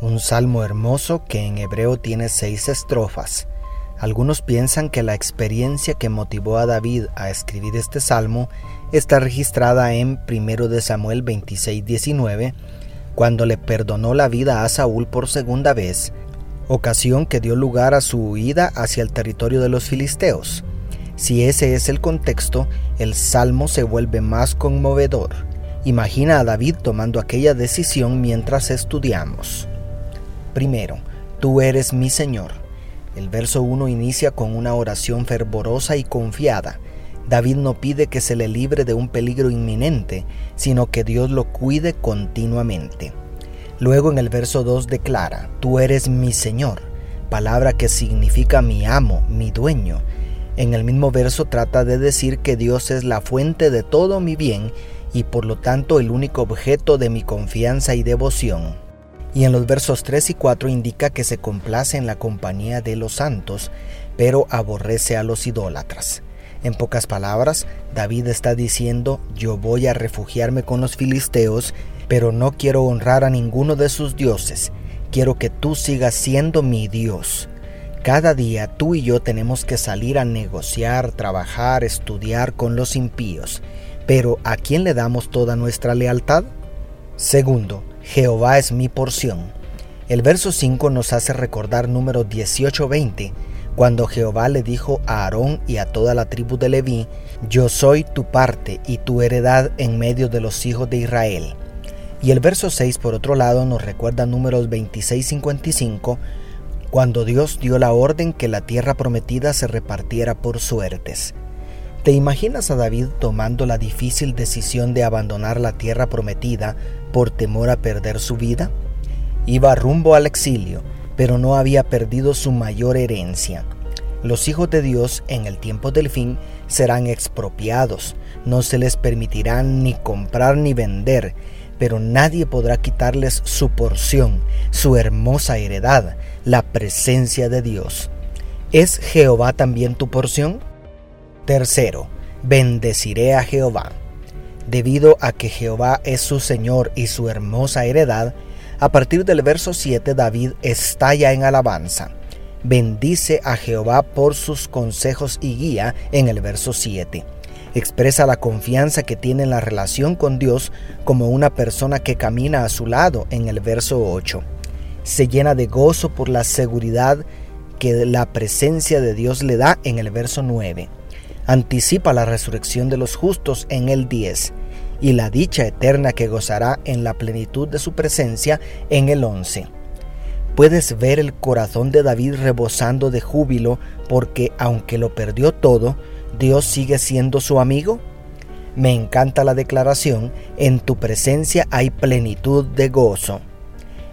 un salmo hermoso que en hebreo tiene seis estrofas. Algunos piensan que la experiencia que motivó a David a escribir este salmo está registrada en 1 de Samuel 26:19, cuando le perdonó la vida a Saúl por segunda vez, ocasión que dio lugar a su huida hacia el territorio de los filisteos. Si ese es el contexto, el salmo se vuelve más conmovedor. Imagina a David tomando aquella decisión mientras estudiamos. Primero, tú eres mi Señor. El verso 1 inicia con una oración fervorosa y confiada. David no pide que se le libre de un peligro inminente, sino que Dios lo cuide continuamente. Luego en el verso 2 declara, Tú eres mi Señor, palabra que significa mi amo, mi dueño. En el mismo verso trata de decir que Dios es la fuente de todo mi bien y por lo tanto el único objeto de mi confianza y devoción y en los versos 3 y 4 indica que se complace en la compañía de los santos, pero aborrece a los idólatras. En pocas palabras, David está diciendo, yo voy a refugiarme con los filisteos, pero no quiero honrar a ninguno de sus dioses, quiero que tú sigas siendo mi Dios. Cada día tú y yo tenemos que salir a negociar, trabajar, estudiar con los impíos, pero ¿a quién le damos toda nuestra lealtad? Segundo, Jehová es mi porción. El verso 5 nos hace recordar número 18-20, cuando Jehová le dijo a Aarón y a toda la tribu de Leví, Yo soy tu parte y tu heredad en medio de los hijos de Israel. Y el verso 6 por otro lado nos recuerda números 26-55, cuando Dios dio la orden que la tierra prometida se repartiera por suertes. ¿Te imaginas a David tomando la difícil decisión de abandonar la tierra prometida por temor a perder su vida? Iba rumbo al exilio, pero no había perdido su mayor herencia. Los hijos de Dios en el tiempo del fin serán expropiados, no se les permitirá ni comprar ni vender, pero nadie podrá quitarles su porción, su hermosa heredad, la presencia de Dios. ¿Es Jehová también tu porción? Tercero, bendeciré a Jehová. Debido a que Jehová es su Señor y su hermosa heredad, a partir del verso 7 David estalla en alabanza. Bendice a Jehová por sus consejos y guía en el verso 7. Expresa la confianza que tiene en la relación con Dios como una persona que camina a su lado en el verso 8. Se llena de gozo por la seguridad que la presencia de Dios le da en el verso 9 anticipa la resurrección de los justos en el 10 y la dicha eterna que gozará en la plenitud de su presencia en el 11. Puedes ver el corazón de David rebosando de júbilo porque aunque lo perdió todo, Dios sigue siendo su amigo. Me encanta la declaración, en tu presencia hay plenitud de gozo.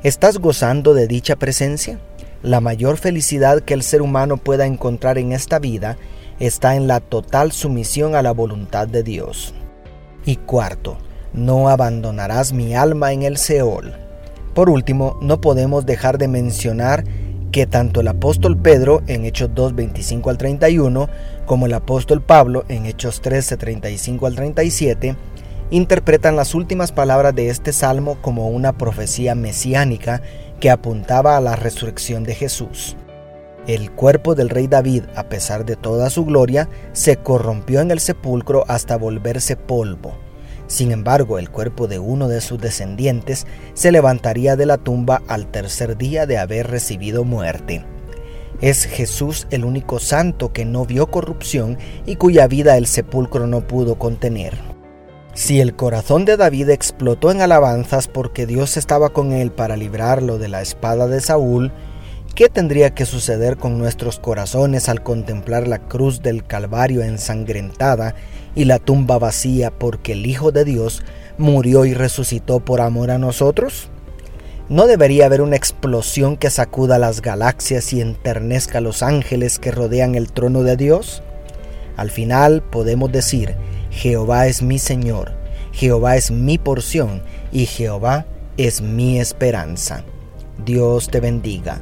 ¿Estás gozando de dicha presencia? La mayor felicidad que el ser humano pueda encontrar en esta vida está en la total sumisión a la voluntad de Dios. Y cuarto, no abandonarás mi alma en el Seol. Por último, no podemos dejar de mencionar que tanto el apóstol Pedro en Hechos 2, 25 al 31, como el apóstol Pablo en Hechos 13, 35 al 37, interpretan las últimas palabras de este salmo como una profecía mesiánica que apuntaba a la resurrección de Jesús. El cuerpo del rey David, a pesar de toda su gloria, se corrompió en el sepulcro hasta volverse polvo. Sin embargo, el cuerpo de uno de sus descendientes se levantaría de la tumba al tercer día de haber recibido muerte. Es Jesús el único santo que no vio corrupción y cuya vida el sepulcro no pudo contener. Si el corazón de David explotó en alabanzas porque Dios estaba con él para librarlo de la espada de Saúl, ¿Qué tendría que suceder con nuestros corazones al contemplar la cruz del Calvario ensangrentada y la tumba vacía porque el Hijo de Dios murió y resucitó por amor a nosotros? ¿No debería haber una explosión que sacuda las galaxias y enternezca a los ángeles que rodean el trono de Dios? Al final podemos decir, Jehová es mi Señor, Jehová es mi porción y Jehová es mi esperanza. Dios te bendiga,